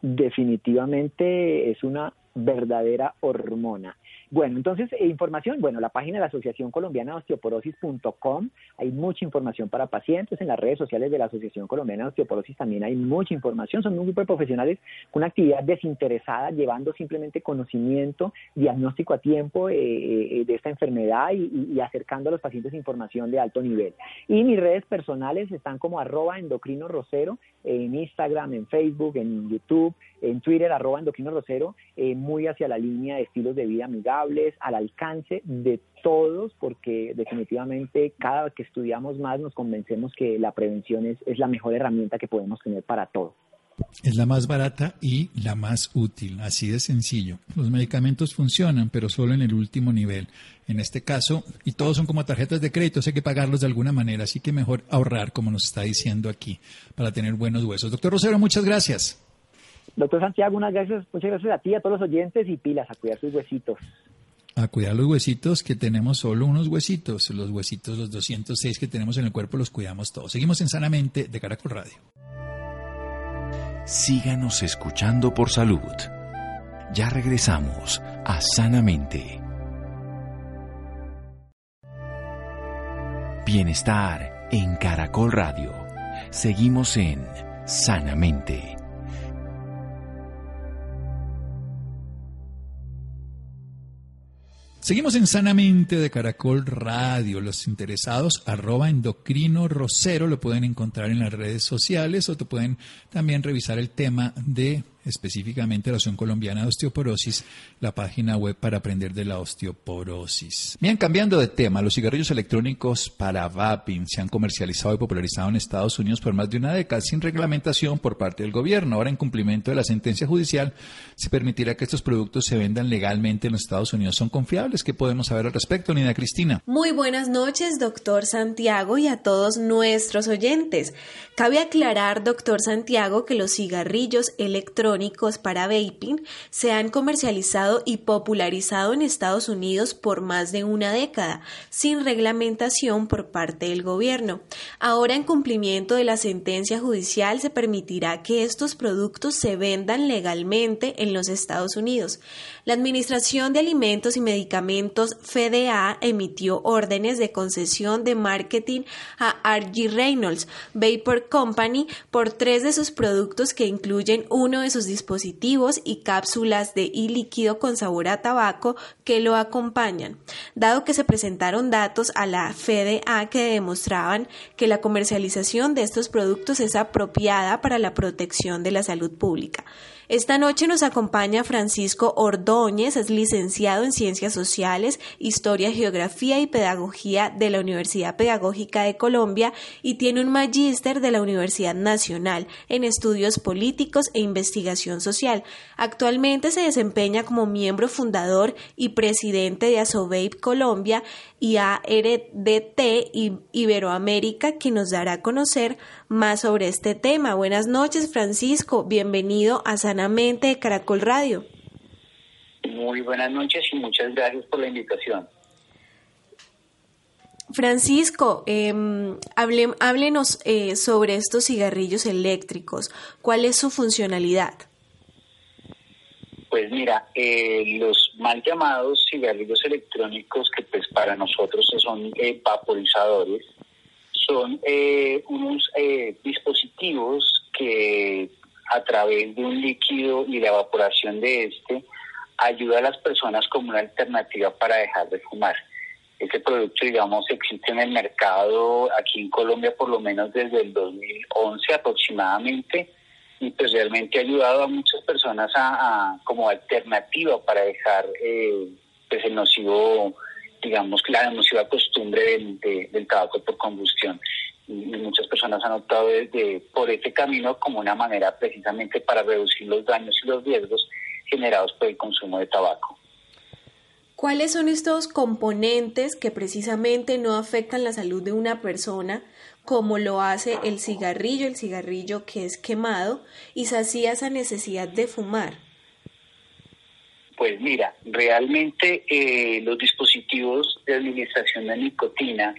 Definitivamente es una verdadera hormona. Bueno, entonces, eh, información, bueno, la página de la Asociación Colombiana de Osteoporosis.com, hay mucha información para pacientes, en las redes sociales de la Asociación Colombiana de Osteoporosis también hay mucha información, son un grupo de profesionales con una actividad desinteresada, llevando simplemente conocimiento, diagnóstico a tiempo eh, eh, de esta enfermedad y, acercando a los pacientes información de alto nivel. Y mis redes personales están como arroba endocrino rosero, en Instagram, en Facebook, en YouTube, en Twitter, arroba endocrino rosero, muy hacia la línea de estilos de vida al alcance de todos, porque definitivamente cada vez que estudiamos más nos convencemos que la prevención es, es la mejor herramienta que podemos tener para todo. Es la más barata y la más útil, así de sencillo. Los medicamentos funcionan, pero solo en el último nivel. En este caso, y todos son como tarjetas de crédito, hay que pagarlos de alguna manera, así que mejor ahorrar, como nos está diciendo aquí, para tener buenos huesos. Doctor Rosero, muchas gracias. Doctor Santiago, unas gracias, muchas gracias a ti, a todos los oyentes y pilas a cuidar sus huesitos. A cuidar los huesitos, que tenemos solo unos huesitos. Los huesitos, los 206 que tenemos en el cuerpo, los cuidamos todos. Seguimos en Sanamente de Caracol Radio. Síganos escuchando por salud. Ya regresamos a Sanamente. Bienestar en Caracol Radio. Seguimos en Sanamente. Seguimos en Sanamente de Caracol Radio. Los interesados, arroba endocrino rosero, lo pueden encontrar en las redes sociales o te pueden también revisar el tema de específicamente la Asociación Colombiana de Osteoporosis, la página web para aprender de la osteoporosis. Bien, cambiando de tema, los cigarrillos electrónicos para vaping se han comercializado y popularizado en Estados Unidos por más de una década sin reglamentación por parte del gobierno. Ahora, en cumplimiento de la sentencia judicial, se permitirá que estos productos se vendan legalmente en los Estados Unidos. ¿Son confiables? ¿Qué podemos saber al respecto, Nina Cristina? Muy buenas noches, doctor Santiago, y a todos nuestros oyentes. Cabe aclarar, doctor Santiago, que los cigarrillos electrónicos para vaping se han comercializado y popularizado en Estados Unidos por más de una década, sin reglamentación por parte del gobierno. Ahora, en cumplimiento de la sentencia judicial, se permitirá que estos productos se vendan legalmente en los Estados Unidos. La Administración de Alimentos y Medicamentos FDA emitió órdenes de concesión de marketing a RG Reynolds Vapor Company por tres de sus productos que incluyen uno de sus dispositivos y cápsulas de y líquido con sabor a tabaco que lo acompañan, dado que se presentaron datos a la FDA que demostraban que la comercialización de estos productos es apropiada para la protección de la salud pública. Esta noche nos acompaña Francisco Ordóñez, es licenciado en Ciencias Sociales, Historia, Geografía y Pedagogía de la Universidad Pedagógica de Colombia y tiene un magíster de la Universidad Nacional en Estudios Políticos e Investigación Social. Actualmente se desempeña como miembro fundador y presidente de ASOBEIP Colombia y ARDT Iberoamérica, que nos dará a conocer más sobre este tema. Buenas noches, Francisco. Bienvenido a Sanamente de Caracol Radio. Muy buenas noches y muchas gracias por la invitación. Francisco, em, háblenos eh, sobre estos cigarrillos eléctricos. ¿Cuál es su funcionalidad? Pues mira, eh, los mal llamados cigarrillos electrónicos, que pues para nosotros son eh, vaporizadores, son eh, unos dispositivos que a través de un líquido y la evaporación de este ayuda a las personas como una alternativa para dejar de fumar. Este producto, digamos, existe en el mercado aquí en Colombia por lo menos desde el 2011 aproximadamente y pues realmente ha ayudado a muchas personas a, como alternativa para dejar eh, pues el nocivo digamos la nociva costumbre del, del tabaco por combustión y, muchas personas han optado desde por este camino como una manera precisamente para reducir los daños y los riesgos generados por el consumo de tabaco. ¿Cuáles son estos componentes que precisamente no afectan la salud de una persona, como lo hace el cigarrillo, el cigarrillo que es quemado, y sacia esa necesidad de fumar? Pues mira, realmente eh, los dispositivos de administración de nicotina,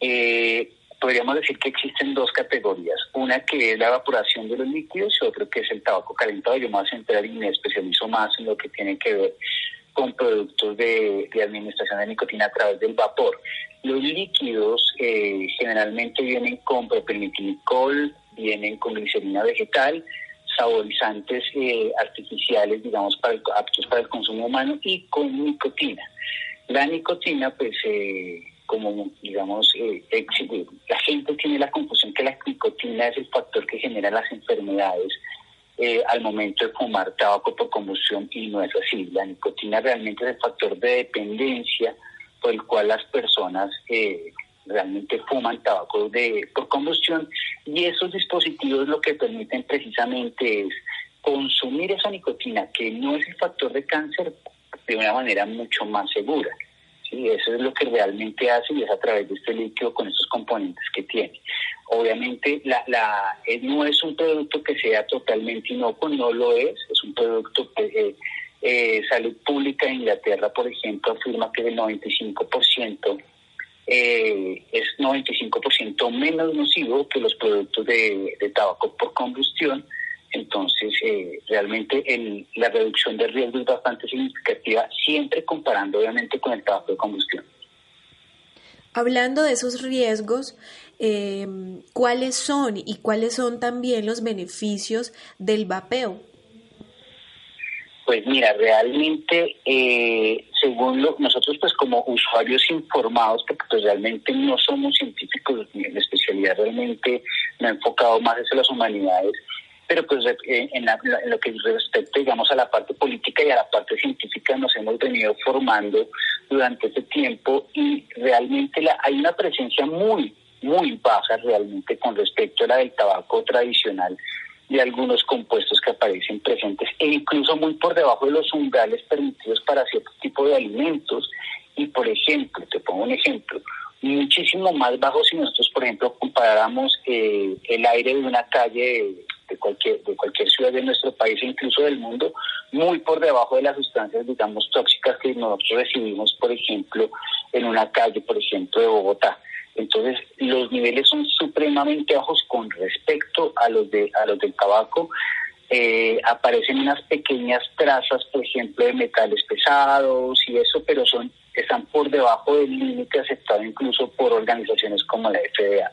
eh, podríamos decir que existen dos categorías. Una que es la evaporación de los líquidos y otra que es el tabaco calentado. Yo me voy a centrar y me especializo más en lo que tiene que ver con productos de, administración de nicotina a través del vapor. Los líquidos eh, generalmente vienen con propilenglicol, vienen con glicerina vegetal, saborizantes eh, artificiales, digamos, para aptos para el consumo humano y con nicotina. La nicotina, pues, eh, como digamos, la gente tiene la confusión que la nicotina es el factor que genera las enfermedades eh, al momento de fumar tabaco por combustión y no es así. La nicotina realmente es el factor de dependencia por el cual las personas eh, realmente fuman tabaco de, por combustión y esos dispositivos lo que permiten precisamente es consumir esa nicotina que no es el factor de cáncer de una manera mucho más segura. ¿Sí? Eso es lo que realmente hace y es a través de este líquido con estos componentes que tiene. Obviamente la, la, eh, no es un producto que sea totalmente inocuo, no lo es, es un producto que eh, eh, Salud Pública de Inglaterra, por ejemplo, afirma que el 95% eh, es 95% menos nocivo que los productos de tabaco por combustión. Entonces, eh, realmente el, la reducción de riesgo es bastante significativa, siempre comparando obviamente con el tabaco de combustión. Hablando de esos riesgos, eh, ¿cuáles son y cuáles son también los beneficios del vapeo? Pues mira, realmente, eh, según lo, nosotros pues como usuarios informados, porque pues realmente no somos científicos, mi especialidad realmente me ha enfocado más hacia las humanidades, pero pues eh, en, lo que respecta, digamos, a la parte política y a la parte científica nos hemos venido formando durante este tiempo y realmente la, hay una presencia muy, muy baja realmente con respecto a la del tabaco tradicional de algunos compuestos que aparecen presentes e incluso muy por debajo de los umbrales permitidos para cierto tipo de alimentos. Y por ejemplo, te pongo un ejemplo, muchísimo más bajo si nosotros, por ejemplo, comparáramos eh, el aire de una calle cualquier, de cualquier ciudad de nuestro país e incluso del mundo, muy por debajo de las sustancias, digamos, tóxicas que nosotros recibimos, por ejemplo, en una calle, por ejemplo, de Bogotá. Entonces, los niveles son supremamente bajos con respecto a los, de, a los del tabaco. Eh, aparecen unas pequeñas trazas, por ejemplo, de metales pesados y eso, pero son están por debajo del límite aceptado incluso por organizaciones como la FDA.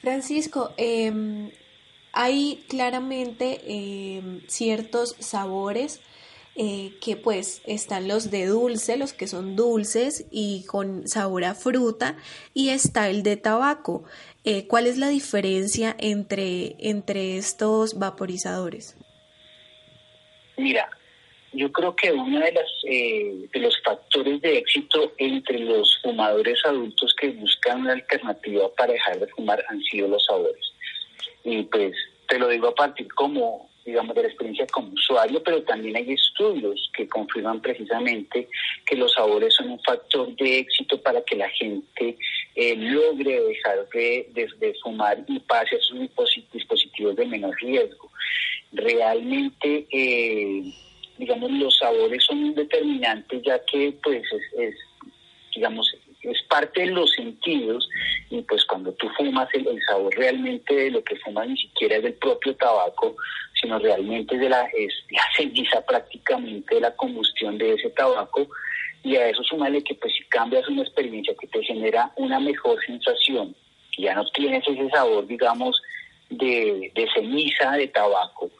Francisco, em, hay claramente em, ciertos sabores eh, que pues están los de dulce, los que son dulces y con sabor a fruta, y está el de tabaco. Eh, ¿Cuál es la diferencia entre, entre estos vaporizadores? Mira, yo creo que uno de, las, eh, de los factores de éxito entre los fumadores adultos que buscan una alternativa para dejar de fumar han sido los sabores. Y pues te lo digo a partir como digamos, de la experiencia como usuario, pero también hay estudios que confirman precisamente que los sabores son un factor de éxito para que la gente eh, logre dejar de, fumar y pase a sus dispositivos de menor riesgo. Realmente, eh, digamos, los sabores son determinantes ya que, pues, es digamos, es parte de los sentidos y pues cuando tú fumas el, sabor realmente de lo que fumas ni siquiera es del propio tabaco, sino realmente de la, es ceniza prácticamente de la combustión de ese tabaco y a eso súmale que pues si cambias una experiencia que te genera una mejor sensación, ya no tienes ese sabor digamos de, de ceniza de tabaco,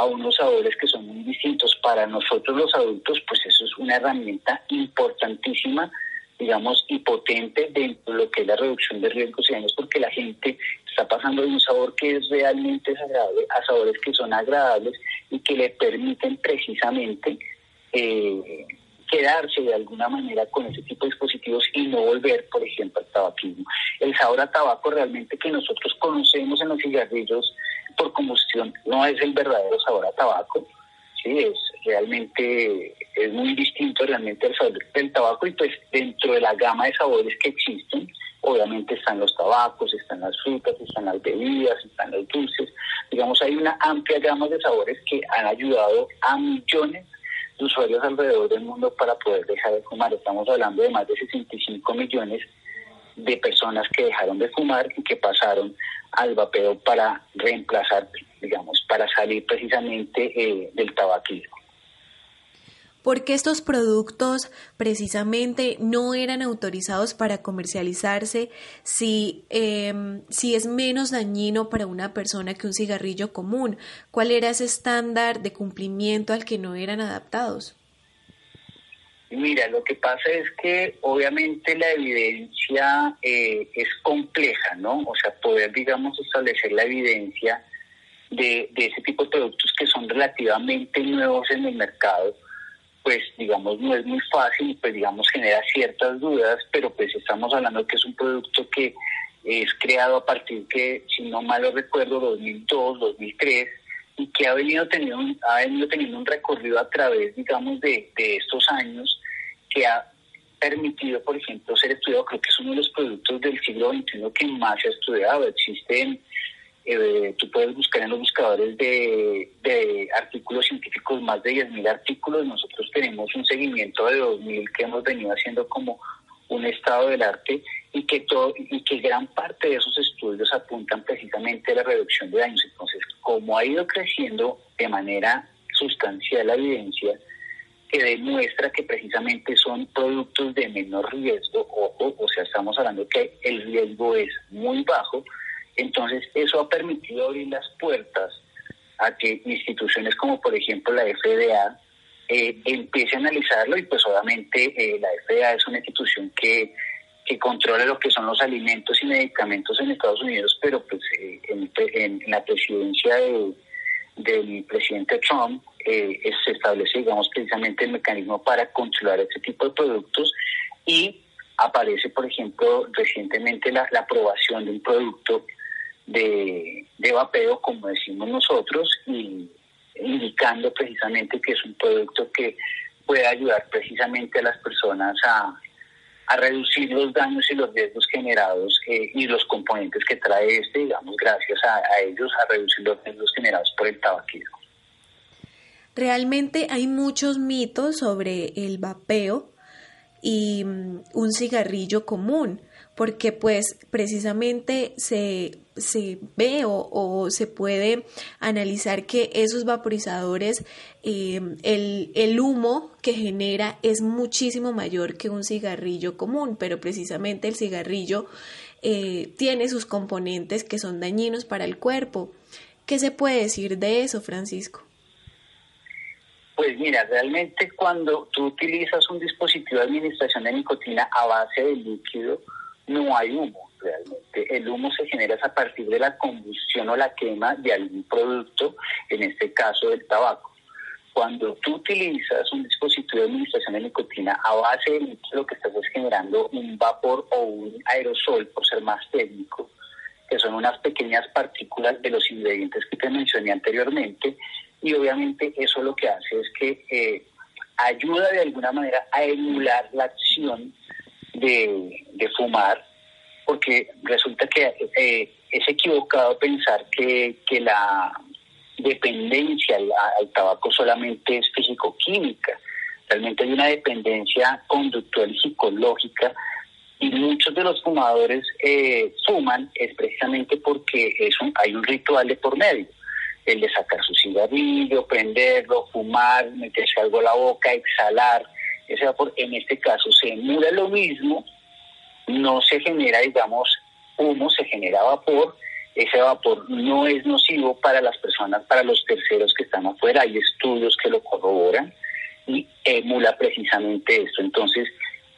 a unos sabores que son muy distintos. Para nosotros los adultos, pues eso es una herramienta importantísima digamos, y potente dentro de lo que es la reducción de riesgos y daños, porque la gente está pasando de un sabor que es realmente desagradable a sabores que son agradables y que le permiten precisamente eh, quedarse de alguna manera con ese tipo de dispositivos y no volver, por ejemplo, al tabaquismo. El sabor a tabaco realmente que nosotros conocemos en los cigarrillos por combustión no es el verdadero sabor a tabaco, sí, es realmente es muy distinto realmente el sabor del tabaco y pues dentro de la gama de sabores que existen, obviamente están los tabacos, están las frutas, están las bebidas, están los dulces, digamos hay una amplia gama de sabores que han ayudado a millones usuarios alrededor del mundo para poder dejar de fumar. Estamos hablando de más de 65 millones de personas que dejaron de fumar y que pasaron al vapeo para reemplazar, digamos, para salir precisamente eh, del tabaquismo porque estos productos precisamente no eran autorizados para comercializarse si, em, si es menos dañino para una persona que un cigarrillo común. ¿Cuál era ese estándar de cumplimiento al que no eran adaptados? Mira, lo que pasa es que obviamente la evidencia eh, es compleja, ¿no? O sea, poder, digamos, establecer la evidencia de, de ese tipo de productos que son relativamente nuevos en el mercado pues digamos no es muy fácil, pues digamos genera ciertas dudas, pero pues estamos hablando que es un producto que es creado a partir que, si no mal recuerdo, 2002, 2003, y que ha venido teniendo un, ha venido teniendo un recorrido a través, digamos, de, de estos años que ha permitido, por ejemplo, ser estudiado, creo que es uno de los productos del siglo XXI que más se ha estudiado. Existen eh, tú puedes buscar en los buscadores de, artículos científicos más de 10.000 artículos. Nosotros tenemos un seguimiento de 2.000 que hemos venido haciendo como un estado del arte y que todo y que gran parte de esos estudios apuntan precisamente a la reducción de daños. Entonces, como ha ido creciendo de manera sustancial la evidencia que demuestra que precisamente son productos de menor riesgo, ojo, o sea, estamos hablando que el riesgo es muy bajo, entonces, eso ha permitido abrir las puertas a que instituciones como, por ejemplo, la FDA eh, empiece a analizarlo y pues obviamente eh, la FDA es una institución que, que controla lo que son los alimentos y medicamentos en Estados Unidos, pero pues eh, en, la presidencia del presidente Trump se establece, digamos, precisamente el mecanismo para controlar este tipo de productos y aparece, por ejemplo, recientemente la aprobación de un producto de, de vapeo, como decimos nosotros, y indicando precisamente que es un producto que puede ayudar precisamente a las personas a, a reducir los daños y los riesgos generados eh, y los componentes que trae este, digamos, gracias a, a, ellos, a reducir los riesgos generados por el tabaquismo. Realmente hay muchos mitos sobre el vapeo y mm, un cigarrillo común porque pues precisamente se, se ve o, se puede analizar que esos vaporizadores, em, el, el humo que genera es muchísimo mayor que un cigarrillo común, pero precisamente el cigarrillo eh, tiene sus componentes que son dañinos para el cuerpo. ¿Qué se puede decir de eso, Francisco? Pues mira, realmente cuando tú utilizas un dispositivo de administración de nicotina a base de líquido, no hay humo realmente. El humo se genera a partir de la combustión o la quema de algún producto, en este caso del tabaco. Cuando tú utilizas un dispositivo de administración de nicotina a base de líquido, lo que estás es generando un vapor o un aerosol, por ser más técnico, que son unas pequeñas partículas de los ingredientes que te mencioné anteriormente, y obviamente eso lo que hace es que eh, ayuda de alguna manera a emular la acción de, fumar, porque resulta que eh, es equivocado pensar que, la dependencia al, tabaco solamente es físico-química. Realmente hay una dependencia conductual y psicológica y muchos de los fumadores eh, fuman es precisamente porque es hay un ritual de por medio el de sacar su cigarrillo, prenderlo, fumar, meterse algo a la boca, exhalar. Ese vapor, en este caso, se emula lo mismo, no se genera, digamos, humo, se genera vapor. Ese vapor no es nocivo para las personas, para los terceros que están afuera. Hay estudios que lo corroboran y emula precisamente esto. Entonces,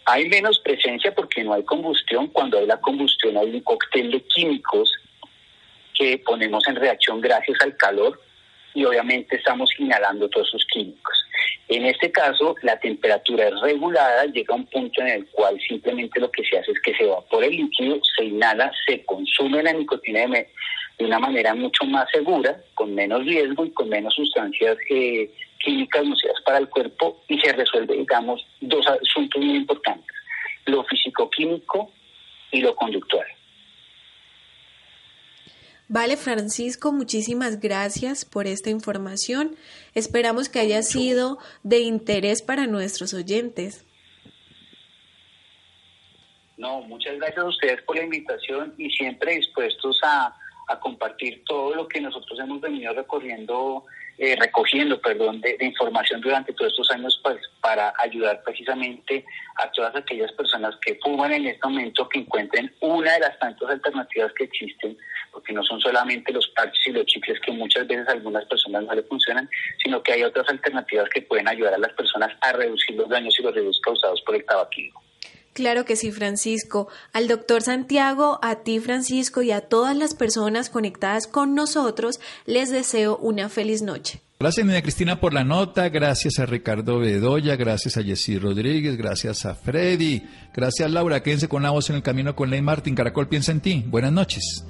hay menos presencia porque no hay combustión. Cuando hay la combustión hay un cóctel de químicos que ponemos en reacción gracias al calor y obviamente estamos inhalando todos esos químicos. En este caso, la temperatura es regulada, llega a un punto en el cual simplemente lo que se hace es que se evapora el líquido, se inhala, se consume la nicotina de, una manera mucho más segura, con menos riesgo y con menos sustancias eh, químicas nocivas para el cuerpo y se resuelve, digamos, dos asuntos muy importantes, lo físico-químico y lo conductual. Vale, Francisco, muchísimas gracias por esta información. Esperamos que haya sido de interés para nuestros oyentes. No, muchas gracias a ustedes por la invitación y siempre dispuestos a, a compartir todo lo que nosotros hemos venido recorriendo, eh, recogiendo, perdón, de, información durante todos estos años pues, para ayudar precisamente a todas aquellas personas que fuman en este momento que encuentren una de las tantas alternativas que existen, porque no son solamente los parches y los chicles que muchas veces a algunas personas no le funcionan, sino que hay otras alternativas que pueden ayudar a las personas a reducir los daños y los riesgos causados por el tabaquismo. Claro que sí, Francisco. Al doctor Santiago, a ti, Francisco, y a todas las personas conectadas con nosotros, les deseo una feliz noche. Gracias, Niña Cristina, por la nota. Gracias a Ricardo Bedoya. Gracias a Jessy Rodríguez. Gracias a Freddy. Gracias, Laura. Quédense con la voz en el camino con Ley Martín. Caracol piensa en ti. Buenas noches.